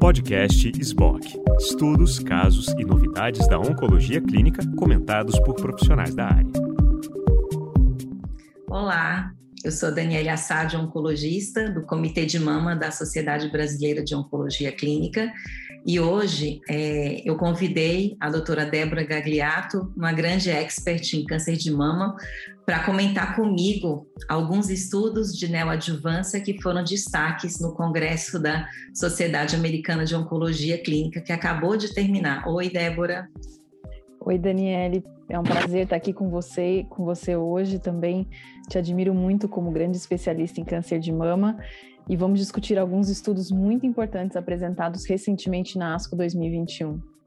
Podcast SBOC. Estudos, casos e novidades da oncologia clínica comentados por profissionais da área. Olá, eu sou Daniela Assad, oncologista do Comitê de Mama da Sociedade Brasileira de Oncologia Clínica. E hoje é, eu convidei a doutora Débora Gagliato, uma grande expert em câncer de mama, para comentar comigo alguns estudos de neoadjuvância que foram destaques no Congresso da Sociedade Americana de Oncologia Clínica, que acabou de terminar. Oi, Débora. Oi, Daniele. É um prazer estar aqui com você, com você hoje também. Te admiro muito como grande especialista em câncer de mama e vamos discutir alguns estudos muito importantes apresentados recentemente na ASCO 2021.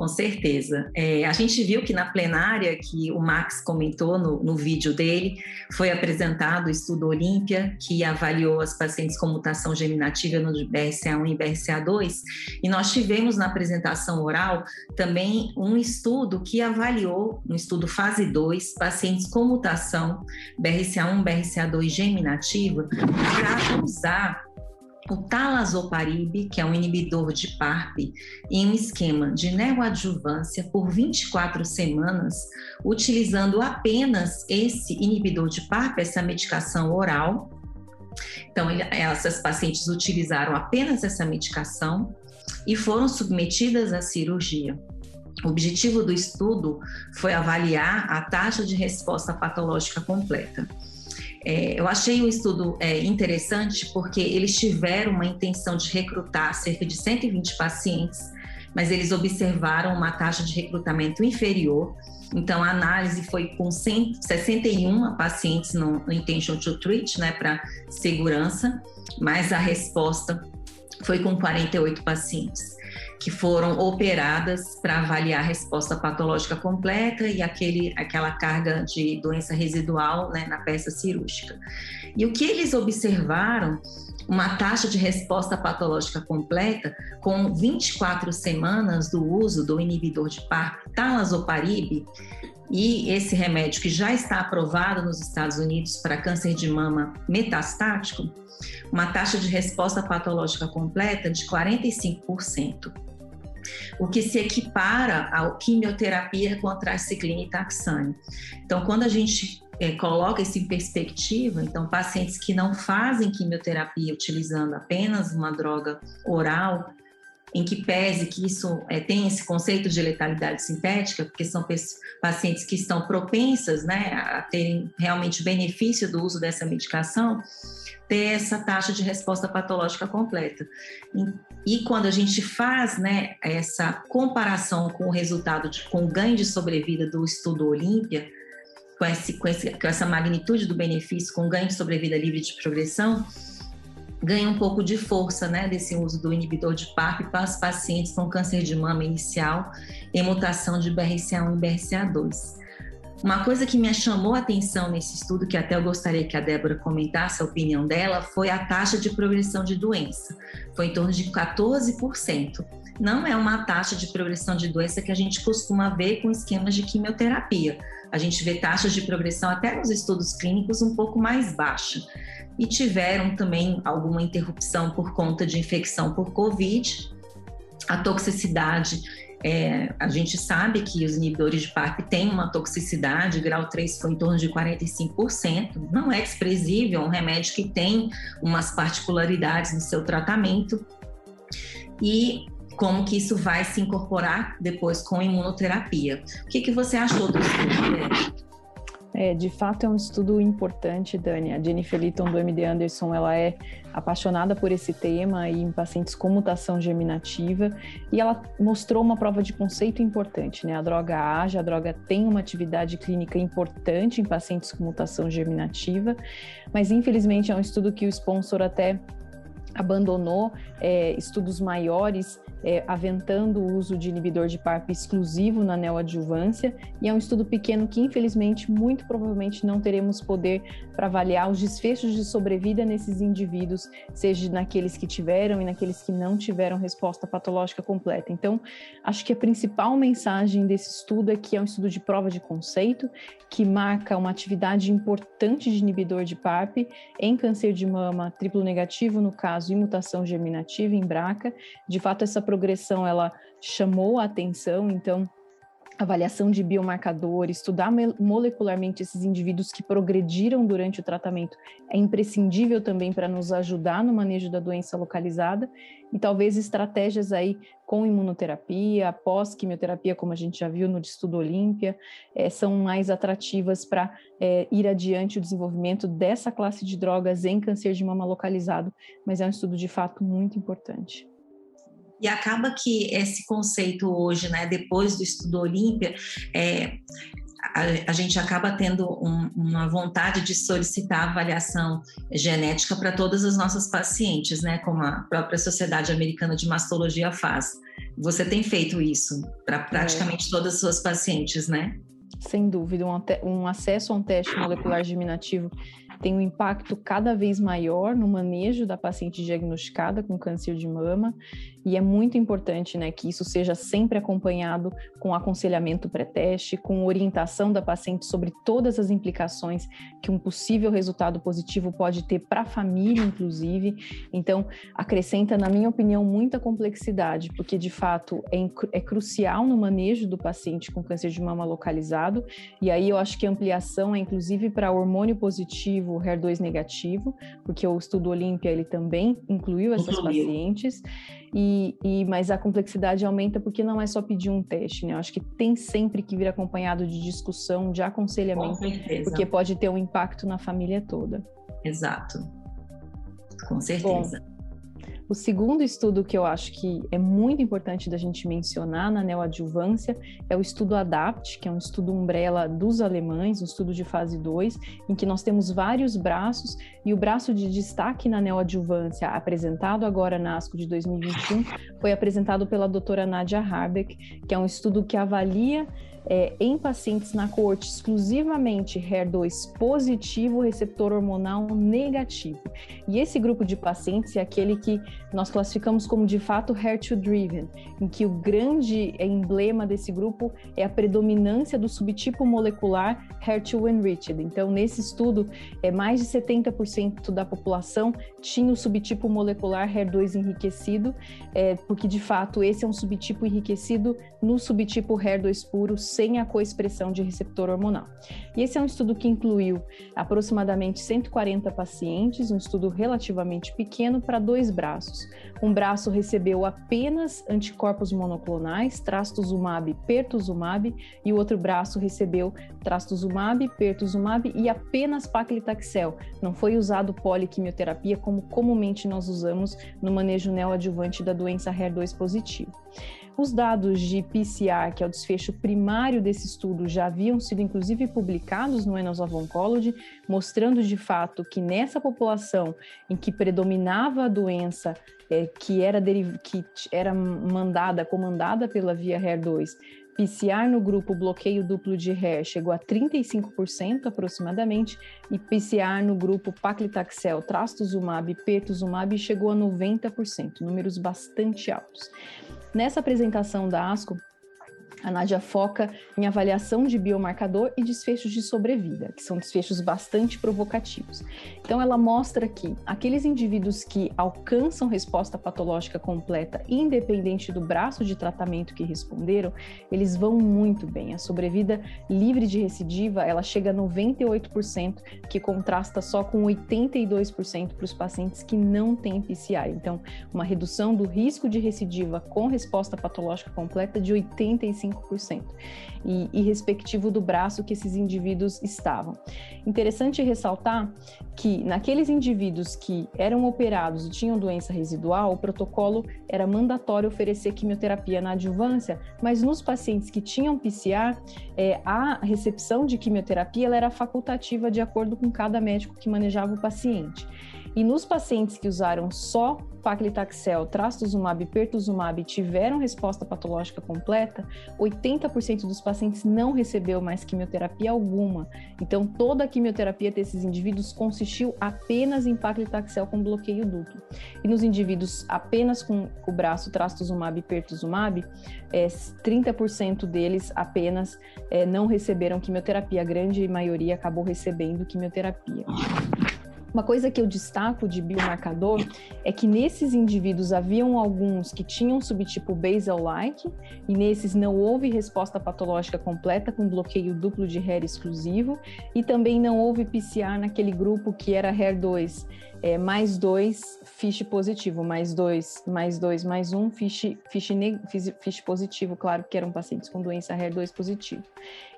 Com certeza. É, a gente viu que na plenária, que o Max comentou no, no vídeo dele, foi apresentado o estudo Olímpia, que avaliou as pacientes com mutação germinativa no BRCA1 e BRCA2, e nós tivemos na apresentação oral também um estudo que avaliou, um estudo fase 2, pacientes com mutação BRCA1, BRCA2 germinativa, para usar o talazoparib, que é um inibidor de PARP, em um esquema de neoadjuvância por 24 semanas, utilizando apenas esse inibidor de PARP, essa medicação oral. Então, essas pacientes utilizaram apenas essa medicação e foram submetidas à cirurgia. O objetivo do estudo foi avaliar a taxa de resposta patológica completa. É, eu achei o estudo é, interessante porque eles tiveram uma intenção de recrutar cerca de 120 pacientes, mas eles observaram uma taxa de recrutamento inferior. Então, a análise foi com 100, 61 pacientes no, no Intention to Treat, né, para segurança, mas a resposta foi com 48 pacientes que foram operadas para avaliar a resposta patológica completa e aquele, aquela carga de doença residual né, na peça cirúrgica. E o que eles observaram uma taxa de resposta patológica completa com 24 semanas do uso do inibidor de PARP, talazoparib, e esse remédio que já está aprovado nos Estados Unidos para câncer de mama metastático, uma taxa de resposta patológica completa de 45% o que se equipara à quimioterapia com a traciclina e taxane. Então, quando a gente é, coloca isso em perspectiva, então pacientes que não fazem quimioterapia utilizando apenas uma droga oral, em que pese que isso é, tem esse conceito de letalidade sintética, porque são pacientes que estão propensas né, a terem realmente benefício do uso dessa medicação, ter essa taxa de resposta patológica completa. E, e quando a gente faz né, essa comparação com o resultado, de, com o ganho de sobrevida do estudo Olímpia, com, esse, com, esse, com essa magnitude do benefício, com ganho de sobrevida livre de progressão, ganha um pouco de força né, desse uso do inibidor de PARP para os pacientes com câncer de mama inicial e mutação de BRCA1 e BRCA2. Uma coisa que me chamou a atenção nesse estudo, que até eu gostaria que a Débora comentasse a opinião dela, foi a taxa de progressão de doença. Foi em torno de 14%. Não é uma taxa de progressão de doença que a gente costuma ver com esquemas de quimioterapia. A gente vê taxas de progressão até nos estudos clínicos um pouco mais baixa. E tiveram também alguma interrupção por conta de infecção por Covid. A toxicidade é, a gente sabe que os inibidores de PARP têm uma toxicidade, grau 3 foi em torno de 45%, não é desprezível, é um remédio que tem umas particularidades no seu tratamento. E como que isso vai se incorporar depois com imunoterapia. O que, que você achou do estudo, é, de fato é um estudo importante, Dani. A Jennifer Litton do MD Anderson, ela é apaixonada por esse tema e em pacientes com mutação germinativa e ela mostrou uma prova de conceito importante, né? A droga age, a droga tem uma atividade clínica importante em pacientes com mutação germinativa, mas infelizmente é um estudo que o sponsor até abandonou é, estudos maiores é, aventando o uso de inibidor de PARP exclusivo na neoadjuvância, e é um estudo pequeno que, infelizmente, muito provavelmente não teremos poder para avaliar os desfechos de sobrevida nesses indivíduos, seja naqueles que tiveram e naqueles que não tiveram resposta patológica completa. Então, acho que a principal mensagem desse estudo é que é um estudo de prova de conceito, que marca uma atividade importante de inibidor de PARP em câncer de mama triplo negativo, no caso e mutação germinativa em BRCA. De fato, essa progressão ela chamou a atenção, então avaliação de biomarcadores, estudar molecularmente esses indivíduos que progrediram durante o tratamento é imprescindível também para nos ajudar no manejo da doença localizada e talvez estratégias aí com imunoterapia, pós-quimioterapia, como a gente já viu no estudo Olímpia, é, são mais atrativas para é, ir adiante o desenvolvimento dessa classe de drogas em câncer de mama localizado, mas é um estudo de fato muito importante. E acaba que esse conceito hoje, né, depois do estudo Olímpia, é, a, a, gente acaba tendo um, uma vontade de solicitar avaliação genética para todas as nossas pacientes, né, como a própria Sociedade Americana de Mastologia faz. Você tem feito isso para praticamente é. todas as suas pacientes, né? Sem dúvida, um, um acesso a um teste molecular germinativo tem um impacto cada vez maior no manejo da paciente diagnosticada com câncer de mama e é muito importante né, que isso seja sempre acompanhado com aconselhamento pré-teste, com orientação da paciente sobre todas as implicações que um possível resultado positivo pode ter para a família, inclusive. Então, acrescenta, na minha opinião, muita complexidade, porque de fato é, é crucial no manejo do paciente com câncer de mama localizado, e aí eu acho que a ampliação é inclusive para hormônio positivo, HER2 negativo, porque o estudo Olímpia ele também incluiu essas pacientes. E, e, mas a complexidade aumenta porque não é só pedir um teste, né? Eu acho que tem sempre que vir acompanhado de discussão, de aconselhamento, porque pode ter um impacto na família toda. Exato. Com certeza. Bom, o segundo estudo que eu acho que é muito importante da gente mencionar na neoadjuvância é o estudo ADAPT, que é um estudo umbrella dos alemães, um estudo de fase 2, em que nós temos vários braços, e o braço de destaque na neoadjuvância, apresentado agora na ASCO de 2021, foi apresentado pela doutora Nadia Harbeck, que é um estudo que avalia é, em pacientes na coorte exclusivamente HER2 positivo, receptor hormonal negativo. E esse grupo de pacientes é aquele que nós classificamos como de fato HER2-driven, em que o grande emblema desse grupo é a predominância do subtipo molecular HER2-enriched. Então, nesse estudo, é mais de 70% da população tinha o subtipo molecular HER2 enriquecido, é, porque de fato esse é um subtipo enriquecido no subtipo HER2 puro sem a coexpressão de receptor hormonal. E esse é um estudo que incluiu aproximadamente 140 pacientes, um estudo relativamente pequeno para dois braços. Um braço recebeu apenas anticorpos monoclonais, trastuzumab, pertuzumab, e o outro braço recebeu trastuzumab, pertuzumab e apenas paclitaxel. Não foi usado poliquimioterapia como comumente nós usamos no manejo neoadjuvante da doença HER2 positivo. Os dados de PCR, que é o desfecho primário desse estudo, já haviam sido inclusive publicados no Annals of Oncology, mostrando de fato que nessa população em que predominava a doença é, que, era que era mandada, comandada pela via HER2, PCR no grupo bloqueio duplo de HER chegou a 35% aproximadamente e PCR no grupo paclitaxel, trastuzumab e pertuzumab chegou a 90%, números bastante altos. Nessa apresentação da ASCO, a Nádia foca em avaliação de biomarcador e desfechos de sobrevida, que são desfechos bastante provocativos. Então, ela mostra que aqueles indivíduos que alcançam resposta patológica completa, independente do braço de tratamento que responderam, eles vão muito bem. A sobrevida livre de recidiva, ela chega a 98%, que contrasta só com 82% para os pacientes que não têm PCI. Então, uma redução do risco de recidiva com resposta patológica completa de 85 5%, e, e respectivo do braço que esses indivíduos estavam. Interessante ressaltar que naqueles indivíduos que eram operados e tinham doença residual, o protocolo era mandatório oferecer quimioterapia na adjuvância, mas nos pacientes que tinham PCA, é, a recepção de quimioterapia era facultativa de acordo com cada médico que manejava o paciente. E nos pacientes que usaram só paclitaxel, trastuzumab e pertuzumab tiveram resposta patológica completa, 80% dos pacientes não recebeu mais quimioterapia alguma. Então, toda a quimioterapia desses indivíduos consistiu apenas em paclitaxel com bloqueio duplo. E nos indivíduos apenas com o braço trastuzumab e pertuzumab, é, 30% deles apenas é, não receberam quimioterapia. A grande maioria acabou recebendo quimioterapia. Uma coisa que eu destaco de biomarcador é que nesses indivíduos haviam alguns que tinham subtipo basal-like e nesses não houve resposta patológica completa com bloqueio duplo de HER exclusivo e também não houve PCR naquele grupo que era HER2 é, mais dois fiche positivo, mais dois, mais dois, mais um fiche, fiche, fiche positivo, claro que eram pacientes com doença HER2 positivo.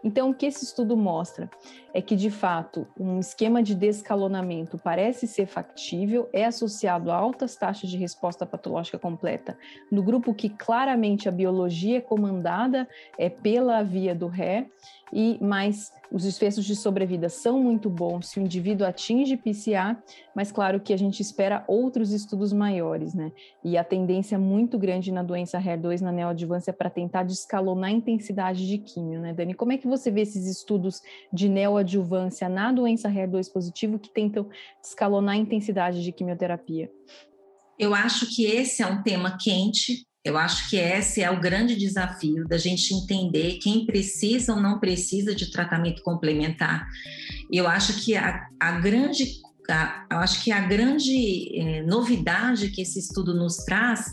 Então, o que esse estudo mostra é que, de fato, um esquema de descalonamento parece ser factível, é associado a altas taxas de resposta patológica completa no grupo que claramente a biologia é comandada é, pela via do RE, e mais os desfechos de sobrevida são muito bons se o indivíduo atinge PCA, mas claro que a gente espera outros estudos maiores, né? E a tendência muito grande na doença HER2 na neoadjuvância para tentar descalonar a intensidade de químio, né, Dani? Como é que você vê esses estudos de neoadjuvância na doença HER2 positivo que tentam escalonar a intensidade de quimioterapia? Eu acho que esse é um tema quente. Eu acho que esse é o grande desafio da gente entender quem precisa ou não precisa de tratamento complementar. Eu acho que a, a grande Eu acho que a grande eh, novidade que esse estudo nos traz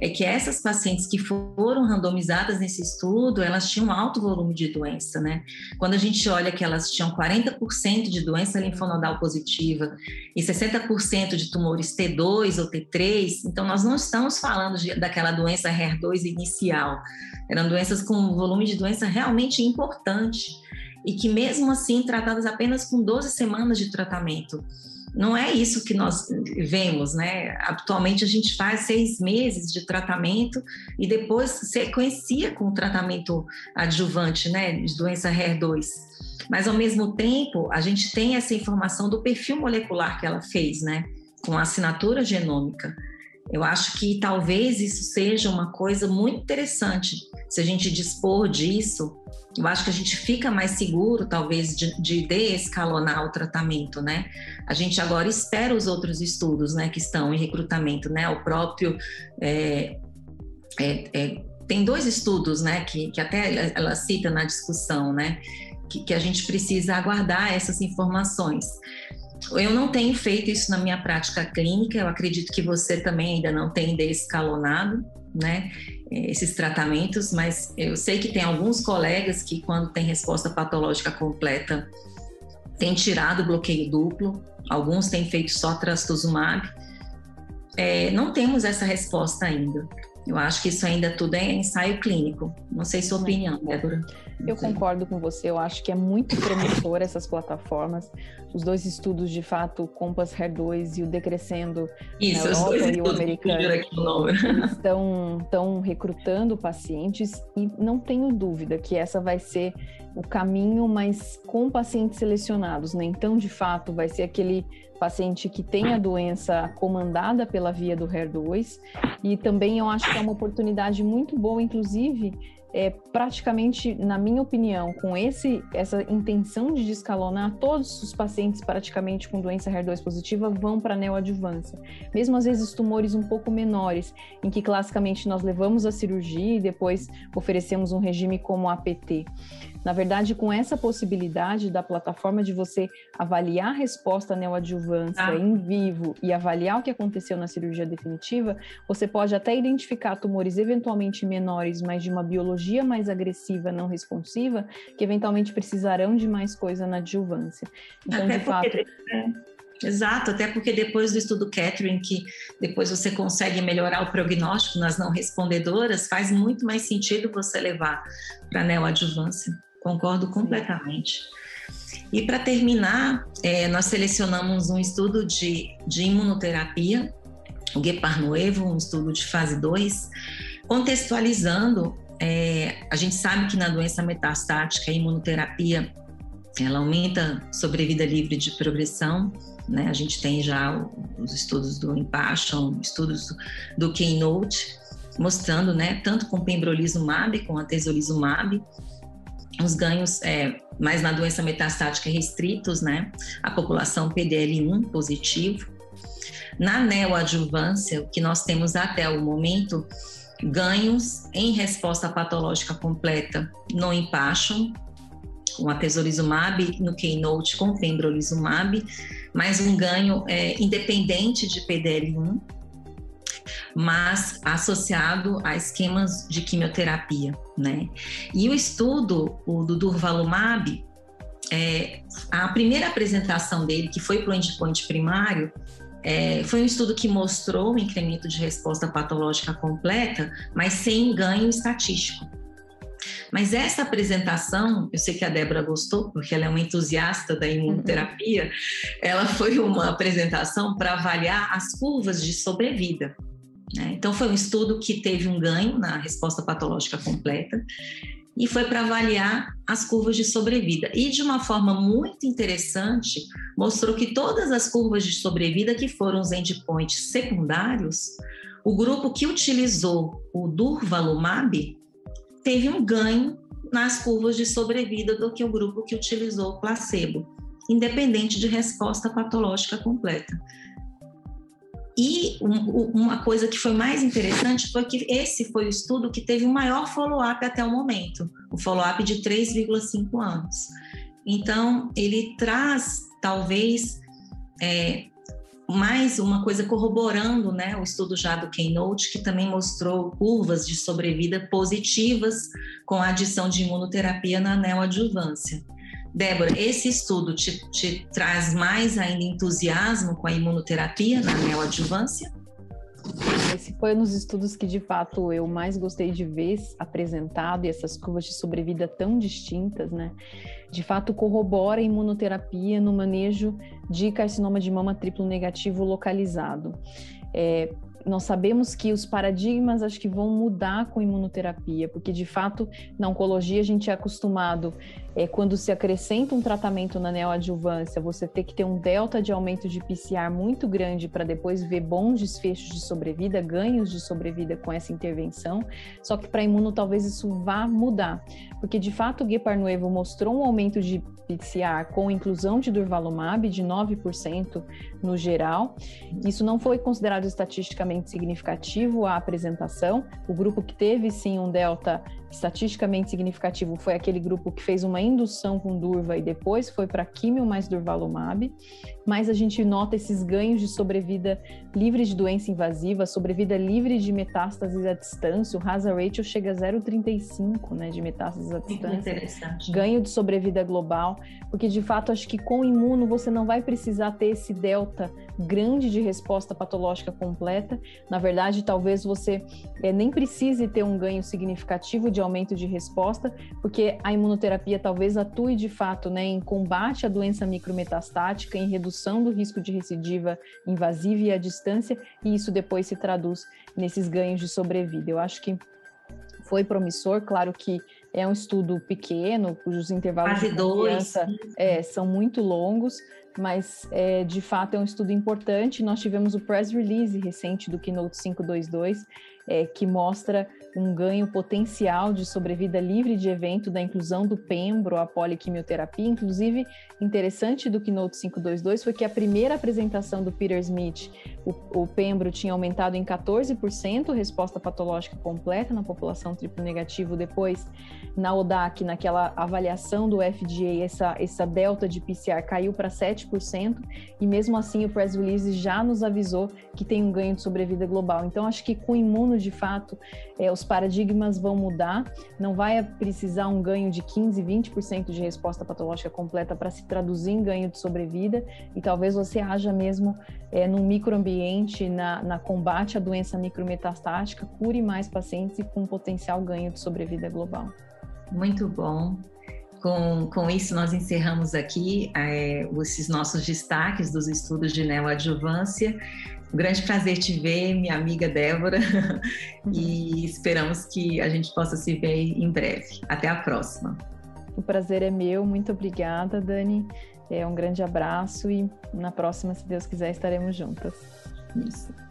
é que essas pacientes que foram randomizadas nesse estudo, elas tinham alto volume de doença, né? Quando a gente olha que elas tinham 40% de doença linfonodal positiva e 60% de tumores T2 ou T3, então nós não estamos falando de, daquela doença HER2 inicial, eram doenças com volume de doença realmente importante e que mesmo assim tratadas apenas com 12 semanas de tratamento. Não é isso que nós vemos, né? Atualmente a gente faz seis meses de tratamento e depois sequencia com o tratamento adjuvante, né, de doença HER2. Mas ao mesmo tempo, a gente tem essa informação do perfil molecular que ela fez, né, com a assinatura genômica. Eu acho que talvez isso seja uma coisa muito interessante se a gente dispor disso eu acho que a gente fica mais seguro, talvez, de, de desescalonar o tratamento, né? A gente agora espera os outros estudos, né, que estão em recrutamento, né? O próprio é, é, é, tem dois estudos, né, que, que até ela cita na discussão, né, que, que a gente precisa aguardar essas informações. Eu não tenho feito isso na minha prática clínica, eu acredito que você também ainda não tem desescalonado, né? esses tratamentos, mas eu sei que tem alguns colegas que, quando tem resposta patológica completa, têm tirado o bloqueio duplo, alguns têm feito só trastuzumab. É, não temos essa resposta ainda. Eu acho que isso ainda tudo é ensaio clínico. Não sei sua opinião, Débora. Eu concordo com você. Eu acho que é muito promissor essas plataformas. Os dois estudos, de fato, o Compass Hair 2 e o Decrescendo Isso, na Europa e o americano, estão, estão recrutando pacientes e não tenho dúvida que essa vai ser o caminho, mas com pacientes selecionados, né? Então, de fato, vai ser aquele paciente que tem a doença comandada pela via do HER2 e também eu acho que é uma oportunidade muito boa, inclusive, é, praticamente, na minha opinião, com esse, essa intenção de descalonar, todos os pacientes praticamente com doença HER2 positiva vão para a neoadjuvância. Mesmo às vezes tumores um pouco menores, em que classicamente nós levamos a cirurgia e depois oferecemos um regime como APT. Na verdade, com essa possibilidade da plataforma de você avaliar a resposta neoadjuvância ah. em vivo e avaliar o que aconteceu na cirurgia definitiva, você pode até identificar tumores eventualmente menores, mas de uma biologia mais agressiva, não responsiva, que eventualmente precisarão de mais coisa na adjuvância. Então, até de fato. É. Exato, até porque depois do estudo Catherine, que depois você consegue melhorar o prognóstico nas não respondedoras, faz muito mais sentido você levar para a neoadjuvância. Concordo completamente. E para terminar, é, nós selecionamos um estudo de, de imunoterapia, o Gueparnoevo, um estudo de fase 2, contextualizando, é, a gente sabe que na doença metastática a imunoterapia ela aumenta sobrevida livre de progressão, né? A gente tem já os estudos do Impassion, estudos do Keynote, mostrando, né, tanto com pembrolizumab, com atezolizumab, os ganhos é, mais na doença metastática restritos, né? A população PDL1 positivo. Na neoadjuvância, o que nós temos até o momento, ganhos em resposta patológica completa no Impassion, com atezolizumab no Keynote com pembrolizumab, mas um ganho é, independente de PDL1, mas associado a esquemas de quimioterapia, né? E o estudo, o do Durvalumab, é, a primeira apresentação dele, que foi para o endpoint primário, é, foi um estudo que mostrou o incremento de resposta patológica completa, mas sem ganho estatístico. Mas essa apresentação, eu sei que a Débora gostou, porque ela é uma entusiasta da imunoterapia, uhum. ela foi uma apresentação para avaliar as curvas de sobrevida. Né? Então, foi um estudo que teve um ganho na resposta patológica completa e foi para avaliar as curvas de sobrevida. E de uma forma muito interessante, mostrou que todas as curvas de sobrevida que foram os endpoints secundários, o grupo que utilizou o durvalumab teve um ganho nas curvas de sobrevida do que o grupo que utilizou o placebo, independente de resposta patológica completa. E um, uma coisa que foi mais interessante foi que esse foi o estudo que teve o maior follow-up até o momento, o follow-up de 3,5 anos. Então, ele traz, talvez, é, mais uma coisa corroborando né, o estudo já do Keynote, que também mostrou curvas de sobrevida positivas com a adição de imunoterapia na neoadjuvância. Débora, esse estudo te, te traz mais ainda entusiasmo com a imunoterapia na neoadjuvância? Esse foi um dos estudos que, de fato, eu mais gostei de ver apresentado e essas curvas de sobrevida tão distintas, né? De fato, corrobora a imunoterapia no manejo de carcinoma de mama triplo negativo localizado. É, nós sabemos que os paradigmas acho que vão mudar com imunoterapia, porque de fato na oncologia a gente é acostumado é, quando se acrescenta um tratamento na neoadjuvância, você ter que ter um delta de aumento de PCR muito grande para depois ver bons desfechos de sobrevida, ganhos de sobrevida com essa intervenção. Só que para imuno talvez isso vá mudar, porque de fato o Geparnuevo mostrou um aumento de PCR com inclusão de durvalumab de 9% no geral. Isso não foi considerado estatisticamente significativo a apresentação. O grupo que teve sim um delta estatisticamente significativo foi aquele grupo que fez uma indução com durva e depois foi para químio mais durvalumab, mas a gente nota esses ganhos de sobrevida livre de doença invasiva, sobrevida livre de metástases à distância, o hazard ratio chega a 0,35, né, de metástases à distância. Interessante. Ganho de sobrevida global, porque de fato acho que com imuno você não vai precisar ter esse delta grande de resposta patológica completa. Na verdade, talvez você é, nem precise ter um ganho significativo de aumento de resposta, porque a imunoterapia talvez atue de fato né, em combate à doença micrometastática, em redução do risco de recidiva invasiva e à distância, e isso depois se traduz nesses ganhos de sobrevida. Eu acho que foi promissor, claro que é um estudo pequeno, cujos intervalos Fase de confiança é, são muito longos, mas é, de fato é um estudo importante. Nós tivemos o press release recente do Keynote 522, é, que mostra um ganho potencial de sobrevida livre de evento da inclusão do pembro à poliquimioterapia. Inclusive, interessante do Keynote 522 foi que a primeira apresentação do Peter Smith, o, o pembro tinha aumentado em 14% resposta patológica completa na população triplo negativo. Depois, na ODAC, naquela avaliação do FDA, essa, essa delta de PCR caiu para 7%, e mesmo assim o press release já nos avisou que tem um ganho de sobrevida global. Então, acho que com imuno de fato, é, os paradigmas vão mudar, não vai precisar um ganho de 15, 20% de resposta patológica completa para se traduzir em ganho de sobrevida, e talvez você haja mesmo é, num microambiente, na, na combate à doença micrometastática, cure mais pacientes e com potencial ganho de sobrevida global. Muito bom. Com, com isso, nós encerramos aqui é, esses nossos destaques dos estudos de neoadjuvância. Um grande prazer te ver, minha amiga Débora, e esperamos que a gente possa se ver em breve. Até a próxima. O prazer é meu, muito obrigada, Dani. É um grande abraço e na próxima, se Deus quiser, estaremos juntas. Isso.